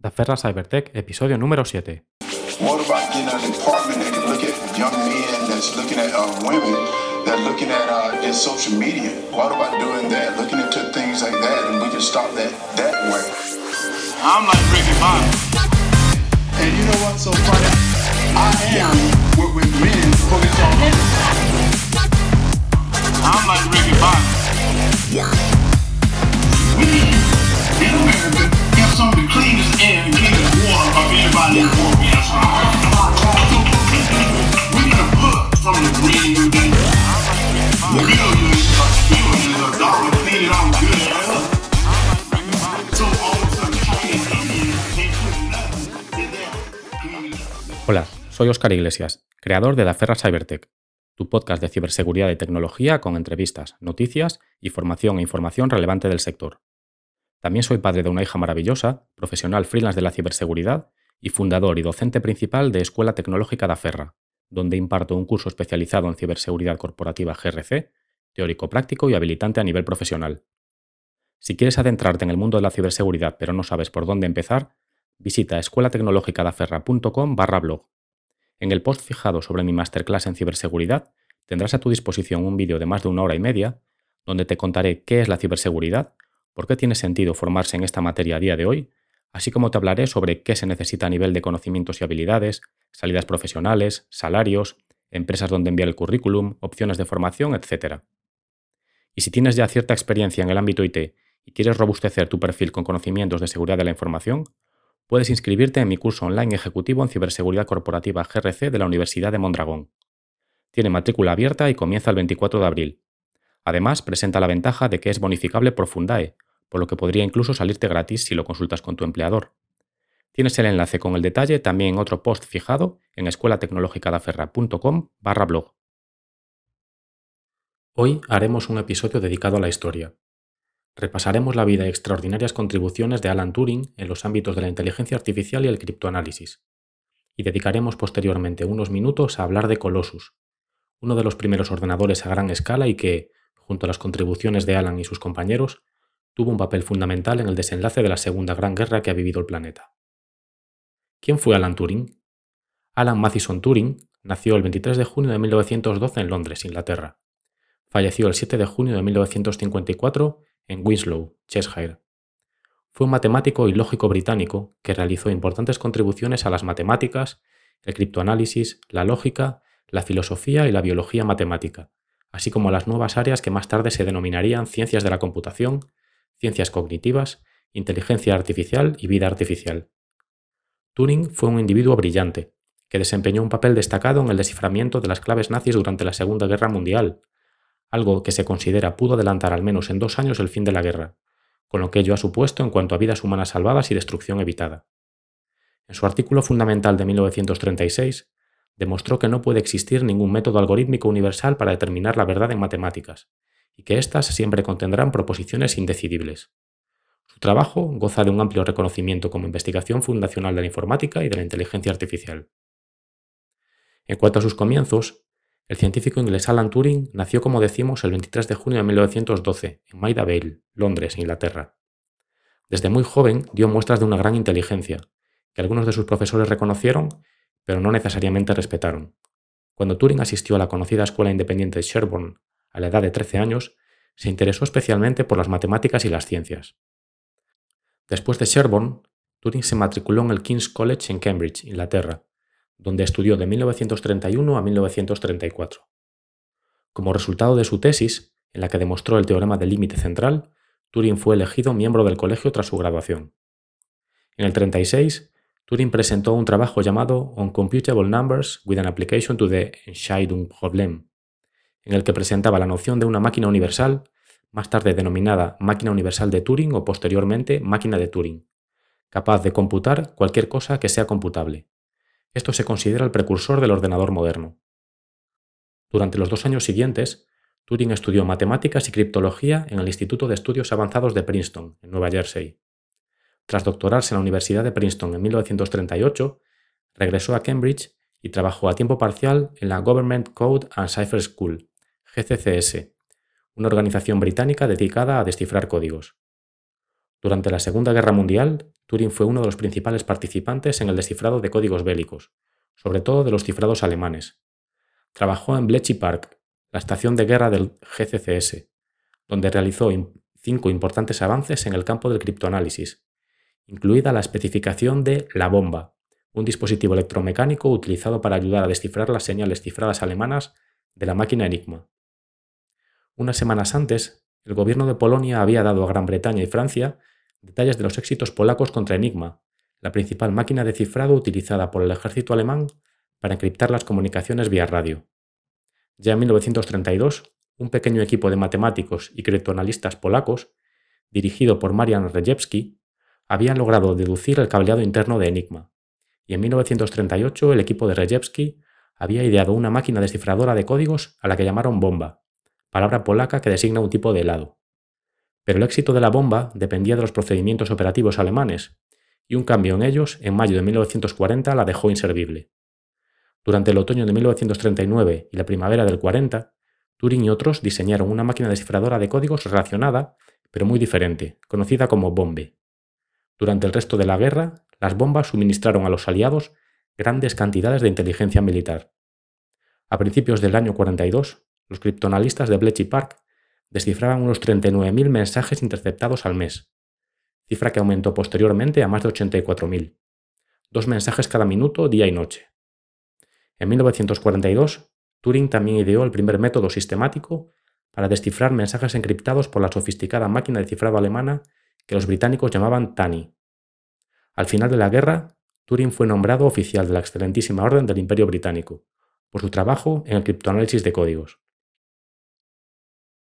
Da Ferra Cybertech, episodio número 7. What about getting a department that can look at young men that's looking at uh, women that looking at uh, their social media? What about doing that, looking into things like that, and we can stop that that way? I'm like Ricky Bobby. And you know what's so funny? I am with, with men focused on I'm like Ricky Bobby. We Hola, soy Oscar Iglesias, creador de Da Ferra Cybertech, tu podcast de ciberseguridad y tecnología con entrevistas, noticias y formación e información relevante del sector. También soy padre de una hija maravillosa, profesional freelance de la ciberseguridad y fundador y docente principal de Escuela Tecnológica Da Ferra, donde imparto un curso especializado en ciberseguridad corporativa GRC, teórico práctico y habilitante a nivel profesional. Si quieres adentrarte en el mundo de la ciberseguridad pero no sabes por dónde empezar, visita escuelatecnologicadaferra.com barra blog. En el post fijado sobre mi masterclass en ciberseguridad tendrás a tu disposición un vídeo de más de una hora y media donde te contaré qué es la ciberseguridad, por qué tiene sentido formarse en esta materia a día de hoy, así como te hablaré sobre qué se necesita a nivel de conocimientos y habilidades, salidas profesionales, salarios, empresas donde enviar el currículum, opciones de formación, etc. Y si tienes ya cierta experiencia en el ámbito IT y quieres robustecer tu perfil con conocimientos de seguridad de la información, puedes inscribirte en mi curso online ejecutivo en ciberseguridad corporativa GRC de la Universidad de Mondragón. Tiene matrícula abierta y comienza el 24 de abril. Además, presenta la ventaja de que es bonificable por Fundae, por lo que podría incluso salirte gratis si lo consultas con tu empleador. Tienes el enlace con el detalle también en otro post fijado en escuelatecnologicadaferra.com barra blog. Hoy haremos un episodio dedicado a la historia. Repasaremos la vida y extraordinarias contribuciones de Alan Turing en los ámbitos de la inteligencia artificial y el criptoanálisis. Y dedicaremos posteriormente unos minutos a hablar de Colossus, uno de los primeros ordenadores a gran escala y que, junto a las contribuciones de Alan y sus compañeros, tuvo un papel fundamental en el desenlace de la Segunda Gran Guerra que ha vivido el planeta. ¿Quién fue Alan Turing? Alan Mathison Turing nació el 23 de junio de 1912 en Londres, Inglaterra. Falleció el 7 de junio de 1954 en Winslow, Cheshire. Fue un matemático y lógico británico que realizó importantes contribuciones a las matemáticas, el criptoanálisis, la lógica, la filosofía y la biología matemática, así como a las nuevas áreas que más tarde se denominarían ciencias de la computación, ciencias cognitivas, inteligencia artificial y vida artificial. Turing fue un individuo brillante, que desempeñó un papel destacado en el desciframiento de las claves nazis durante la Segunda Guerra Mundial, algo que se considera pudo adelantar al menos en dos años el fin de la guerra, con lo que ello ha supuesto en cuanto a vidas humanas salvadas y destrucción evitada. En su artículo fundamental de 1936, demostró que no puede existir ningún método algorítmico universal para determinar la verdad en matemáticas, y que éstas siempre contendrán proposiciones indecidibles. Su trabajo goza de un amplio reconocimiento como investigación fundacional de la informática y de la inteligencia artificial. En cuanto a sus comienzos, el científico inglés Alan Turing nació, como decimos, el 23 de junio de 1912 en Maida Vale, Londres, Inglaterra. Desde muy joven dio muestras de una gran inteligencia, que algunos de sus profesores reconocieron, pero no necesariamente respetaron. Cuando Turing asistió a la conocida Escuela Independiente de Sherborne a la edad de 13 años, se interesó especialmente por las matemáticas y las ciencias. Después de Sherborne, Turing se matriculó en el King's College en Cambridge, Inglaterra, donde estudió de 1931 a 1934. Como resultado de su tesis, en la que demostró el teorema del límite central, Turing fue elegido miembro del colegio tras su graduación. En el 36, Turing presentó un trabajo llamado On Computable Numbers with an Application to the Entscheidungsproblem, en el que presentaba la noción de una máquina universal, más tarde denominada máquina universal de Turing o posteriormente máquina de Turing, capaz de computar cualquier cosa que sea computable, esto se considera el precursor del ordenador moderno. Durante los dos años siguientes, Turing estudió matemáticas y criptología en el Instituto de Estudios Avanzados de Princeton, en Nueva Jersey. Tras doctorarse en la Universidad de Princeton en 1938, regresó a Cambridge y trabajó a tiempo parcial en la Government Code and Cipher School, GCCS, una organización británica dedicada a descifrar códigos. Durante la Segunda Guerra Mundial, Turing fue uno de los principales participantes en el descifrado de códigos bélicos, sobre todo de los cifrados alemanes. Trabajó en Bletchley Park, la estación de guerra del GCCS, donde realizó cinco importantes avances en el campo del criptoanálisis, incluida la especificación de la bomba, un dispositivo electromecánico utilizado para ayudar a descifrar las señales cifradas alemanas de la máquina Enigma. Unas semanas antes, el gobierno de Polonia había dado a Gran Bretaña y Francia detalles de los éxitos polacos contra Enigma, la principal máquina de cifrado utilizada por el ejército alemán para encriptar las comunicaciones vía radio. Ya en 1932, un pequeño equipo de matemáticos y criptoanalistas polacos, dirigido por Marian Rejewski, habían logrado deducir el cableado interno de Enigma, y en 1938 el equipo de Rejewski había ideado una máquina descifradora de códigos a la que llamaron bomba, palabra polaca que designa un tipo de helado. Pero el éxito de la bomba dependía de los procedimientos operativos alemanes, y un cambio en ellos en mayo de 1940 la dejó inservible. Durante el otoño de 1939 y la primavera del 40, Turing y otros diseñaron una máquina descifradora de códigos relacionada, pero muy diferente, conocida como Bombe. Durante el resto de la guerra, las bombas suministraron a los aliados grandes cantidades de inteligencia militar. A principios del año 42, los criptoanalistas de Bletchley Park descifraban unos 39.000 mensajes interceptados al mes, cifra que aumentó posteriormente a más de 84.000, dos mensajes cada minuto, día y noche. En 1942, Turing también ideó el primer método sistemático para descifrar mensajes encriptados por la sofisticada máquina de cifrado alemana que los británicos llamaban TANI. Al final de la guerra, Turing fue nombrado oficial de la excelentísima Orden del Imperio Británico por su trabajo en el criptoanálisis de códigos.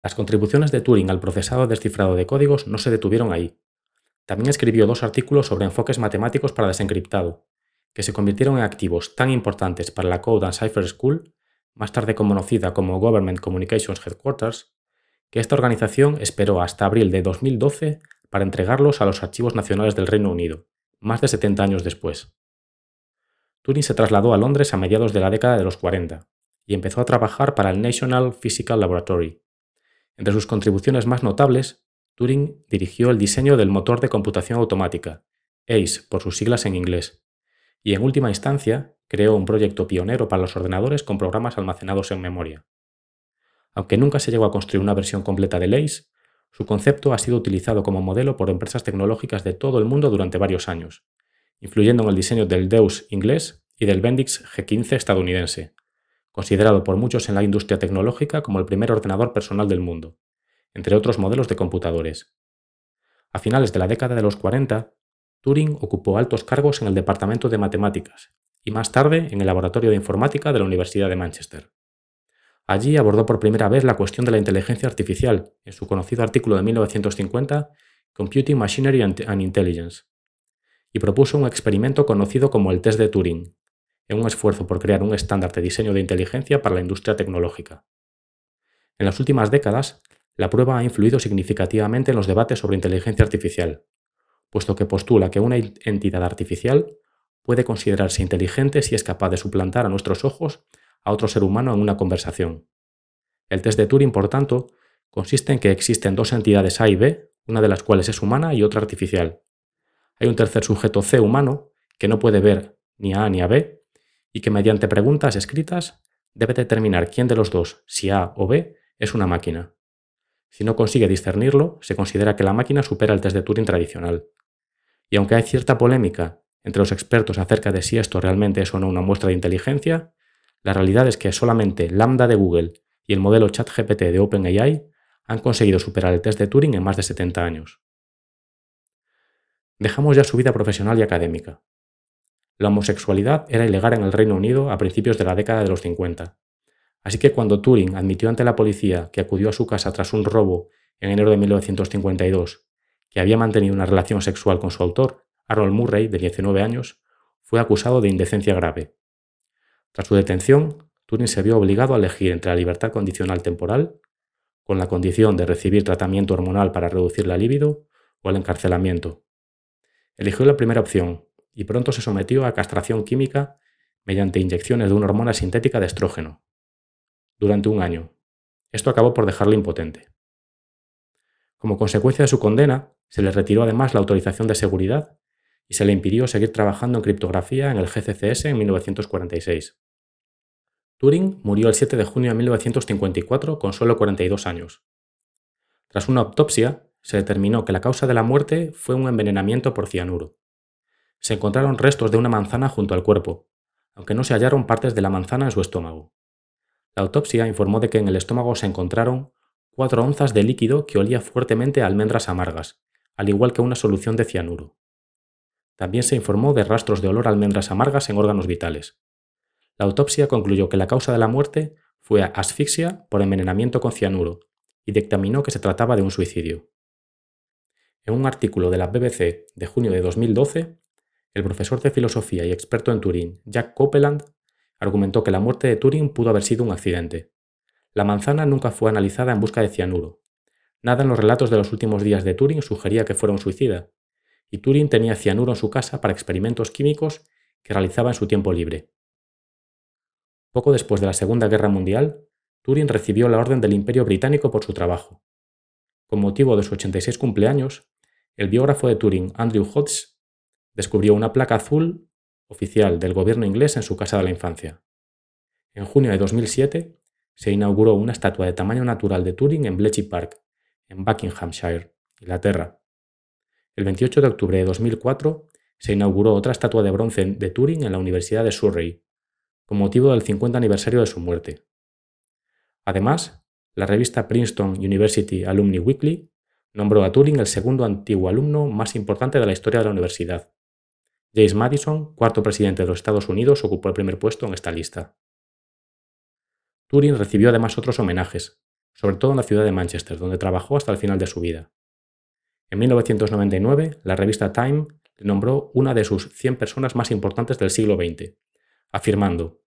Las contribuciones de Turing al procesado descifrado de códigos no se detuvieron ahí. También escribió dos artículos sobre enfoques matemáticos para desencriptado, que se convirtieron en activos tan importantes para la Code and Cipher School, más tarde conocida como Government Communications Headquarters, que esta organización esperó hasta abril de 2012 para entregarlos a los archivos nacionales del Reino Unido, más de 70 años después. Turing se trasladó a Londres a mediados de la década de los 40 y empezó a trabajar para el National Physical Laboratory, entre sus contribuciones más notables, Turing dirigió el diseño del motor de computación automática, ACE por sus siglas en inglés, y en última instancia creó un proyecto pionero para los ordenadores con programas almacenados en memoria. Aunque nunca se llegó a construir una versión completa del ACE, su concepto ha sido utilizado como modelo por empresas tecnológicas de todo el mundo durante varios años, influyendo en el diseño del Deus inglés y del Bendix G15 estadounidense, considerado por muchos en la industria tecnológica como el primer ordenador personal del mundo, entre otros modelos de computadores. A finales de la década de los 40, Turing ocupó altos cargos en el Departamento de Matemáticas y más tarde en el Laboratorio de Informática de la Universidad de Manchester. Allí abordó por primera vez la cuestión de la inteligencia artificial en su conocido artículo de 1950, Computing Machinery and Intelligence, y propuso un experimento conocido como el test de Turing, en un esfuerzo por crear un estándar de diseño de inteligencia para la industria tecnológica. En las últimas décadas, la prueba ha influido significativamente en los debates sobre inteligencia artificial, puesto que postula que una entidad artificial puede considerarse inteligente si es capaz de suplantar a nuestros ojos a otro ser humano en una conversación. El test de Turing, por tanto, consiste en que existen dos entidades A y B, una de las cuales es humana y otra artificial. Hay un tercer sujeto C humano que no puede ver ni a A ni a B, y que mediante preguntas escritas debe determinar quién de los dos, si A o B, es una máquina. Si no consigue discernirlo, se considera que la máquina supera el test de Turing tradicional. Y aunque hay cierta polémica entre los expertos acerca de si esto realmente es o no una muestra de inteligencia, la realidad es que solamente Lambda de Google y el modelo ChatGPT de OpenAI han conseguido superar el test de Turing en más de 70 años. Dejamos ya su vida profesional y académica. La homosexualidad era ilegal en el Reino Unido a principios de la década de los 50. Así que cuando Turing admitió ante la policía que acudió a su casa tras un robo en enero de 1952, que había mantenido una relación sexual con su autor, Harold Murray, de 19 años, fue acusado de indecencia grave. Tras su detención, Turing se vio obligado a elegir entre la libertad condicional temporal, con la condición de recibir tratamiento hormonal para reducir la libido, o el encarcelamiento. Eligió la primera opción, y pronto se sometió a castración química mediante inyecciones de una hormona sintética de estrógeno. Durante un año. Esto acabó por dejarle impotente. Como consecuencia de su condena, se le retiró además la autorización de seguridad y se le impidió seguir trabajando en criptografía en el GCCS en 1946. Turing murió el 7 de junio de 1954 con solo 42 años. Tras una autopsia, se determinó que la causa de la muerte fue un envenenamiento por cianuro. Se encontraron restos de una manzana junto al cuerpo, aunque no se hallaron partes de la manzana en su estómago. La autopsia informó de que en el estómago se encontraron 4 onzas de líquido que olía fuertemente a almendras amargas, al igual que una solución de cianuro. También se informó de rastros de olor a almendras amargas en órganos vitales. La autopsia concluyó que la causa de la muerte fue asfixia por envenenamiento con cianuro y dictaminó que se trataba de un suicidio. En un artículo de la BBC de junio de 2012, el profesor de filosofía y experto en Turing, Jack Copeland, argumentó que la muerte de Turing pudo haber sido un accidente. La manzana nunca fue analizada en busca de cianuro. Nada en los relatos de los últimos días de Turing sugería que fuera un suicida, y Turing tenía cianuro en su casa para experimentos químicos que realizaba en su tiempo libre. Poco después de la Segunda Guerra Mundial, Turing recibió la Orden del Imperio Británico por su trabajo. Con motivo de su 86 cumpleaños, el biógrafo de Turing, Andrew Hodges, descubrió una placa azul oficial del gobierno inglés en su casa de la infancia. En junio de 2007 se inauguró una estatua de tamaño natural de Turing en Bletchley Park, en Buckinghamshire, Inglaterra. El 28 de octubre de 2004 se inauguró otra estatua de bronce de Turing en la Universidad de Surrey, con motivo del 50 aniversario de su muerte. Además, la revista Princeton University Alumni Weekly nombró a Turing el segundo antiguo alumno más importante de la historia de la universidad. James Madison, cuarto presidente de los Estados Unidos, ocupó el primer puesto en esta lista. Turing recibió además otros homenajes, sobre todo en la ciudad de Manchester, donde trabajó hasta el final de su vida. En 1999, la revista Time le nombró una de sus 100 personas más importantes del siglo XX, afirmando,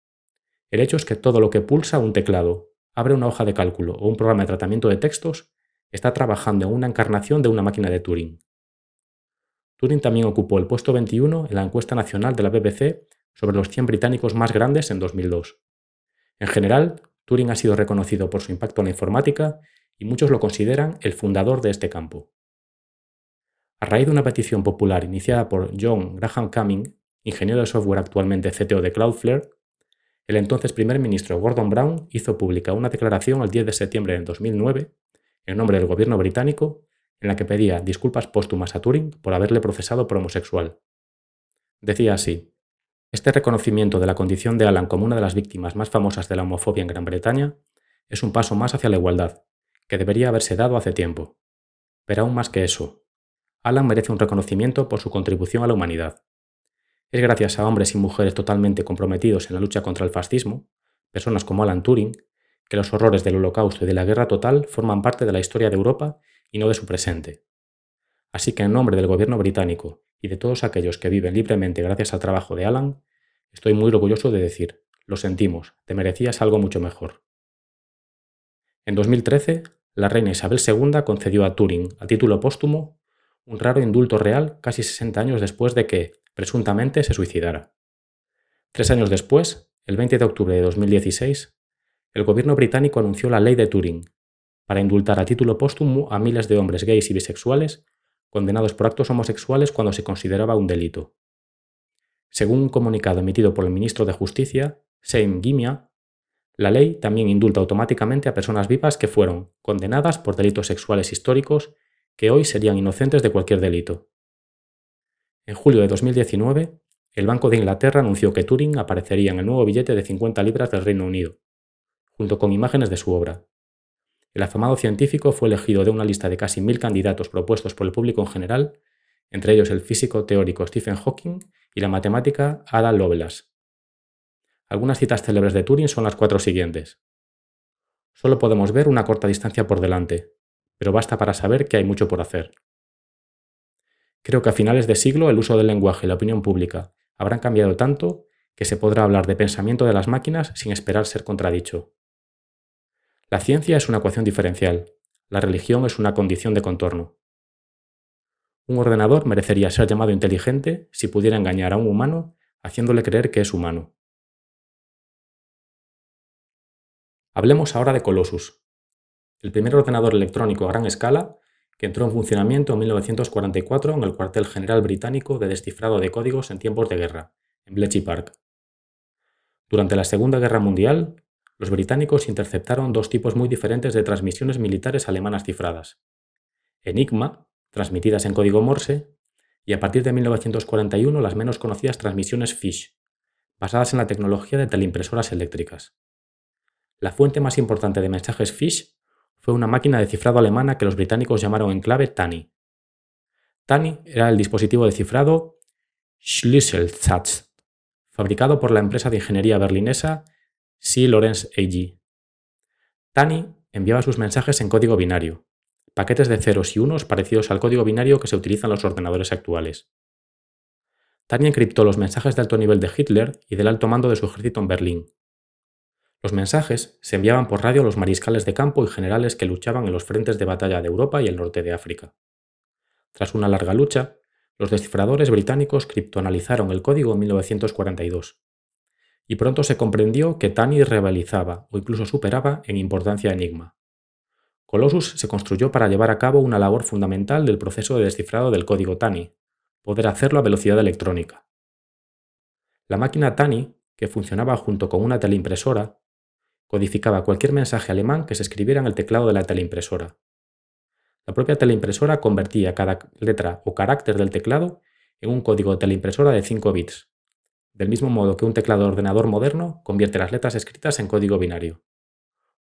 el hecho es que todo lo que pulsa un teclado, abre una hoja de cálculo o un programa de tratamiento de textos está trabajando en una encarnación de una máquina de Turing. Turing también ocupó el puesto 21 en la encuesta nacional de la BBC sobre los 100 británicos más grandes en 2002. En general, Turing ha sido reconocido por su impacto en la informática y muchos lo consideran el fundador de este campo. A raíz de una petición popular iniciada por John Graham Cumming, ingeniero de software actualmente CTO de Cloudflare, el entonces primer ministro Gordon Brown hizo pública una declaración el 10 de septiembre de 2009, en nombre del gobierno británico, en la que pedía disculpas póstumas a Turing por haberle procesado por homosexual. Decía así, este reconocimiento de la condición de Alan como una de las víctimas más famosas de la homofobia en Gran Bretaña es un paso más hacia la igualdad, que debería haberse dado hace tiempo. Pero aún más que eso, Alan merece un reconocimiento por su contribución a la humanidad. Es gracias a hombres y mujeres totalmente comprometidos en la lucha contra el fascismo, personas como Alan Turing, que los horrores del holocausto y de la guerra total forman parte de la historia de Europa y no de su presente. Así que en nombre del gobierno británico y de todos aquellos que viven libremente gracias al trabajo de Alan, estoy muy orgulloso de decir, lo sentimos, te merecías algo mucho mejor. En 2013, la reina Isabel II concedió a Turing, a título póstumo, un raro indulto real casi 60 años después de que, presuntamente, se suicidara. Tres años después, el 20 de octubre de 2016, el gobierno británico anunció la ley de Turing, para indultar a título póstumo a miles de hombres gays y bisexuales condenados por actos homosexuales cuando se consideraba un delito. Según un comunicado emitido por el ministro de Justicia, Seim Gimia, la ley también indulta automáticamente a personas vivas que fueron condenadas por delitos sexuales históricos que hoy serían inocentes de cualquier delito. En julio de 2019, el Banco de Inglaterra anunció que Turing aparecería en el nuevo billete de 50 libras del Reino Unido, junto con imágenes de su obra. El afamado científico fue elegido de una lista de casi mil candidatos propuestos por el público en general, entre ellos el físico teórico Stephen Hawking y la matemática Ada Lovelace. Algunas citas célebres de Turing son las cuatro siguientes. Solo podemos ver una corta distancia por delante, pero basta para saber que hay mucho por hacer. Creo que a finales de siglo el uso del lenguaje y la opinión pública habrán cambiado tanto que se podrá hablar de pensamiento de las máquinas sin esperar ser contradicho. La ciencia es una ecuación diferencial, la religión es una condición de contorno. Un ordenador merecería ser llamado inteligente si pudiera engañar a un humano haciéndole creer que es humano. Hablemos ahora de Colossus, el primer ordenador electrónico a gran escala que entró en funcionamiento en 1944 en el cuartel general británico de descifrado de códigos en tiempos de guerra, en Bletchley Park. Durante la Segunda Guerra Mundial, los británicos interceptaron dos tipos muy diferentes de transmisiones militares alemanas cifradas. Enigma, transmitidas en código Morse, y a partir de 1941 las menos conocidas transmisiones Fish, basadas en la tecnología de teleimpresoras eléctricas. La fuente más importante de mensajes Fish fue una máquina de cifrado alemana que los británicos llamaron en clave TANI. TANI era el dispositivo de cifrado Schlüsselsatz, fabricado por la empresa de ingeniería berlinesa C. Lorenz AG. TANI enviaba sus mensajes en código binario, paquetes de ceros y unos parecidos al código binario que se utiliza en los ordenadores actuales. TANI encriptó los mensajes de alto nivel de Hitler y del alto mando de su ejército en Berlín. Los mensajes se enviaban por radio a los mariscales de campo y generales que luchaban en los frentes de batalla de Europa y el norte de África. Tras una larga lucha, los descifradores británicos criptoanalizaron el código en 1942 y pronto se comprendió que Tani rivalizaba o incluso superaba en importancia a Enigma. Colossus se construyó para llevar a cabo una labor fundamental del proceso de descifrado del código Tani, poder hacerlo a velocidad electrónica. La máquina Tani, que funcionaba junto con una teleimpresora, codificaba cualquier mensaje alemán que se escribiera en el teclado de la teleimpresora. La propia teleimpresora convertía cada letra o carácter del teclado en un código de teleimpresora de 5 bits, del mismo modo que un teclado de ordenador moderno convierte las letras escritas en código binario.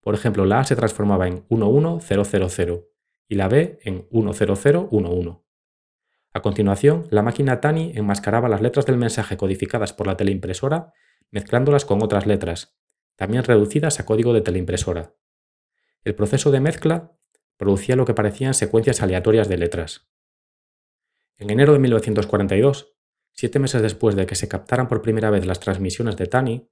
Por ejemplo, la A se transformaba en 11000 y la B en 10011. A continuación, la máquina Tani enmascaraba las letras del mensaje codificadas por la teleimpresora mezclándolas con otras letras, también reducidas a código de teleimpresora. El proceso de mezcla producía lo que parecían secuencias aleatorias de letras. En enero de 1942, siete meses después de que se captaran por primera vez las transmisiones de Tani,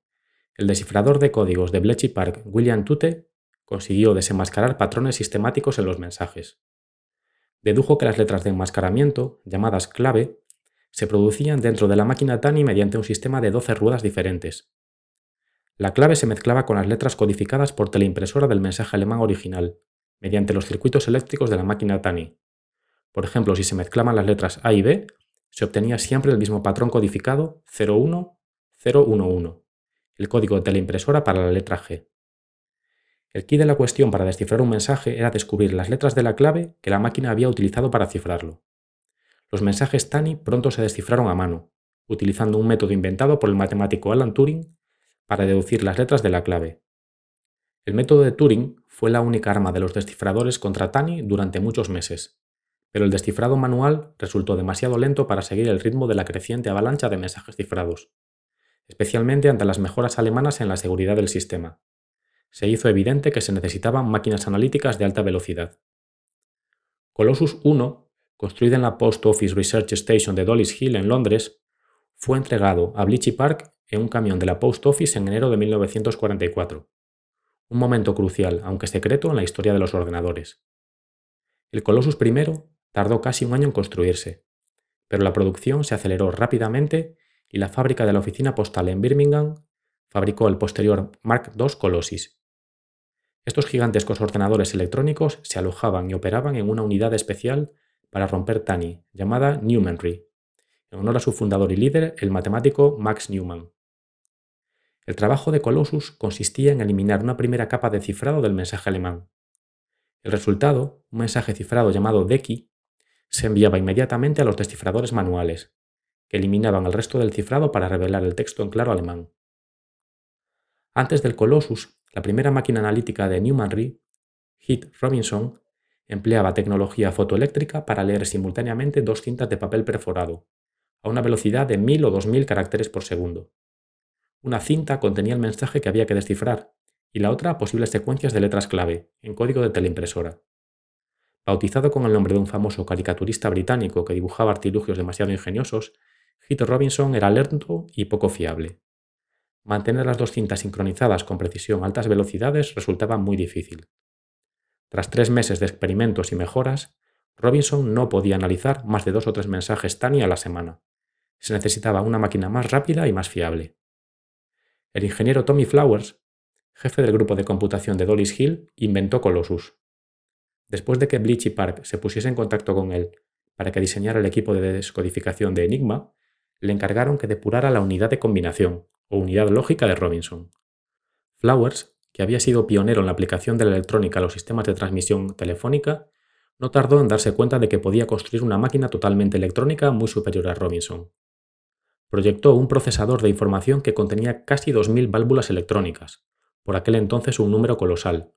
el descifrador de códigos de Bletchley Park, William Tute, consiguió desenmascarar patrones sistemáticos en los mensajes. Dedujo que las letras de enmascaramiento, llamadas clave, se producían dentro de la máquina Tani mediante un sistema de 12 ruedas diferentes. La clave se mezclaba con las letras codificadas por teleimpresora del mensaje alemán original, mediante los circuitos eléctricos de la máquina Tani. Por ejemplo, si se mezclaban las letras A y B, se obtenía siempre el mismo patrón codificado 01011, el código de teleimpresora para la letra G. El key de la cuestión para descifrar un mensaje era descubrir las letras de la clave que la máquina había utilizado para cifrarlo. Los mensajes TANI pronto se descifraron a mano, utilizando un método inventado por el matemático Alan Turing para deducir las letras de la clave. El método de Turing fue la única arma de los descifradores contra Tani durante muchos meses, pero el descifrado manual resultó demasiado lento para seguir el ritmo de la creciente avalancha de mensajes cifrados, especialmente ante las mejoras alemanas en la seguridad del sistema. Se hizo evidente que se necesitaban máquinas analíticas de alta velocidad. Colossus 1, construida en la Post Office Research Station de Dollis Hill en Londres, fue entregado a Bletchley Park en un camión de la Post Office en enero de 1944 un momento crucial, aunque secreto, en la historia de los ordenadores. El Colossus I tardó casi un año en construirse, pero la producción se aceleró rápidamente y la fábrica de la oficina postal en Birmingham fabricó el posterior Mark II Colossus. Estos gigantescos ordenadores electrónicos se alojaban y operaban en una unidad especial para romper TANI, llamada Newmanry, en honor a su fundador y líder, el matemático Max Newman. El trabajo de Colossus consistía en eliminar una primera capa de cifrado del mensaje alemán. El resultado, un mensaje cifrado llamado DECI, se enviaba inmediatamente a los descifradores manuales, que eliminaban el resto del cifrado para revelar el texto en claro alemán. Antes del Colossus, la primera máquina analítica de Newmanry, Heath Robinson, empleaba tecnología fotoeléctrica para leer simultáneamente dos cintas de papel perforado, a una velocidad de 1000 o 2000 caracteres por segundo. Una cinta contenía el mensaje que había que descifrar y la otra posibles secuencias de letras clave, en código de teleimpresora. Bautizado con el nombre de un famoso caricaturista británico que dibujaba artilugios demasiado ingeniosos, Heath Robinson era lento y poco fiable. Mantener las dos cintas sincronizadas con precisión a altas velocidades resultaba muy difícil. Tras tres meses de experimentos y mejoras, Robinson no podía analizar más de dos o tres mensajes TANI a la semana. Se necesitaba una máquina más rápida y más fiable. El ingeniero Tommy Flowers, jefe del grupo de computación de Dollis Hill, inventó Colossus. Después de que Bleachy Park se pusiese en contacto con él para que diseñara el equipo de descodificación de Enigma, le encargaron que depurara la unidad de combinación o unidad lógica de Robinson. Flowers, que había sido pionero en la aplicación de la electrónica a los sistemas de transmisión telefónica, no tardó en darse cuenta de que podía construir una máquina totalmente electrónica muy superior a Robinson. Proyectó un procesador de información que contenía casi 2.000 válvulas electrónicas, por aquel entonces un número colosal,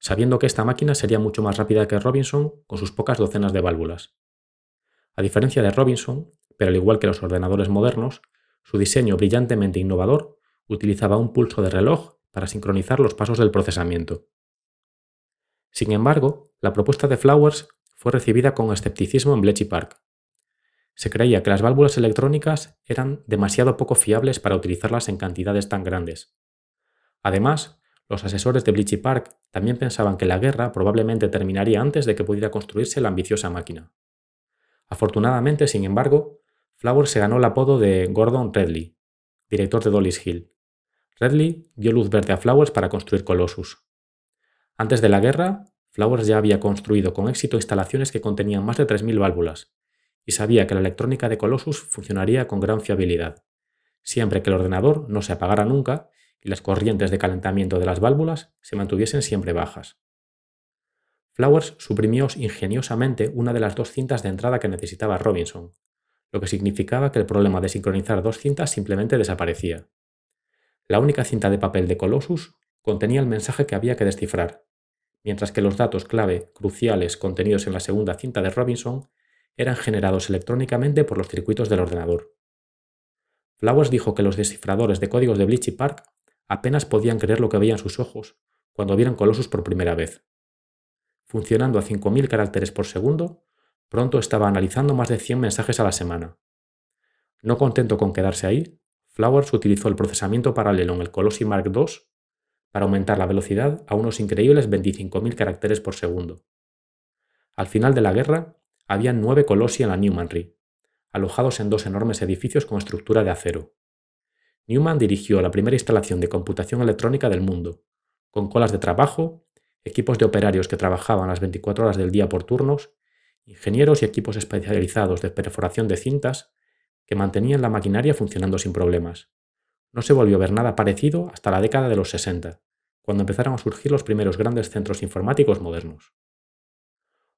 sabiendo que esta máquina sería mucho más rápida que Robinson con sus pocas docenas de válvulas. A diferencia de Robinson, pero al igual que los ordenadores modernos, su diseño brillantemente innovador utilizaba un pulso de reloj para sincronizar los pasos del procesamiento. Sin embargo, la propuesta de Flowers fue recibida con escepticismo en Bletchley Park. Se creía que las válvulas electrónicas eran demasiado poco fiables para utilizarlas en cantidades tan grandes. Además, los asesores de Bletchley Park también pensaban que la guerra probablemente terminaría antes de que pudiera construirse la ambiciosa máquina. Afortunadamente, sin embargo, Flowers se ganó el apodo de Gordon Redley, director de Dolly's Hill. Redley dio luz verde a Flowers para construir Colossus. Antes de la guerra, Flowers ya había construido con éxito instalaciones que contenían más de 3.000 válvulas, y sabía que la electrónica de Colossus funcionaría con gran fiabilidad, siempre que el ordenador no se apagara nunca y las corrientes de calentamiento de las válvulas se mantuviesen siempre bajas. Flowers suprimió ingeniosamente una de las dos cintas de entrada que necesitaba Robinson, lo que significaba que el problema de sincronizar dos cintas simplemente desaparecía. La única cinta de papel de Colossus contenía el mensaje que había que descifrar, mientras que los datos clave cruciales contenidos en la segunda cinta de Robinson eran generados electrónicamente por los circuitos del ordenador. Flowers dijo que los descifradores de códigos de Bleachy Park apenas podían creer lo que veían sus ojos cuando vieron Colossus por primera vez. Funcionando a 5.000 caracteres por segundo, pronto estaba analizando más de 100 mensajes a la semana. No contento con quedarse ahí, Flowers utilizó el procesamiento paralelo en el Colossi Mark II para aumentar la velocidad a unos increíbles 25.000 caracteres por segundo. Al final de la guerra, había nueve Colossi en la Newmanry, alojados en dos enormes edificios con estructura de acero. Newman dirigió la primera instalación de computación electrónica del mundo, con colas de trabajo, equipos de operarios que trabajaban las 24 horas del día por turnos, ingenieros y equipos especializados de perforación de cintas que mantenían la maquinaria funcionando sin problemas. No se volvió a ver nada parecido hasta la década de los 60, cuando empezaron a surgir los primeros grandes centros informáticos modernos.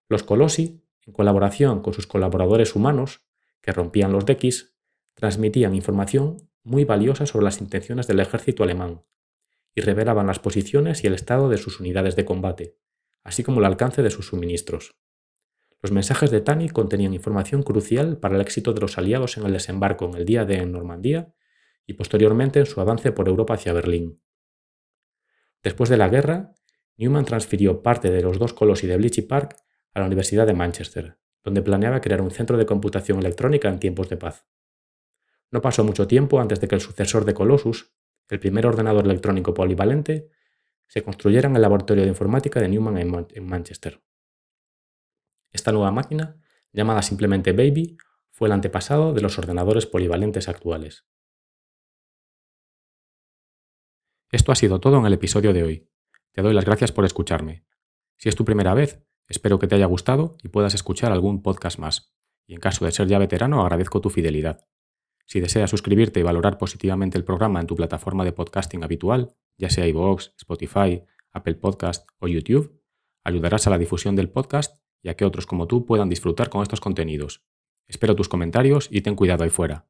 Los Colossi, en colaboración con sus colaboradores humanos, que rompían los DX, transmitían información muy valiosa sobre las intenciones del ejército alemán y revelaban las posiciones y el estado de sus unidades de combate, así como el alcance de sus suministros. Los mensajes de Tani contenían información crucial para el éxito de los aliados en el desembarco en el día de Normandía y posteriormente en su avance por Europa hacia Berlín. Después de la guerra, Newman transfirió parte de los dos colossi de Bletchley Park a la Universidad de Manchester, donde planeaba crear un centro de computación electrónica en tiempos de paz. No pasó mucho tiempo antes de que el sucesor de Colossus, el primer ordenador electrónico polivalente, se construyera en el laboratorio de informática de Newman en Manchester. Esta nueva máquina, llamada simplemente Baby, fue el antepasado de los ordenadores polivalentes actuales. Esto ha sido todo en el episodio de hoy. Te doy las gracias por escucharme. Si es tu primera vez, espero que te haya gustado y puedas escuchar algún podcast más. Y en caso de ser ya veterano, agradezco tu fidelidad. Si deseas suscribirte y valorar positivamente el programa en tu plataforma de podcasting habitual, ya sea iVoox, Spotify, Apple Podcast o YouTube, ayudarás a la difusión del podcast y a que otros como tú puedan disfrutar con estos contenidos. Espero tus comentarios y ten cuidado ahí fuera.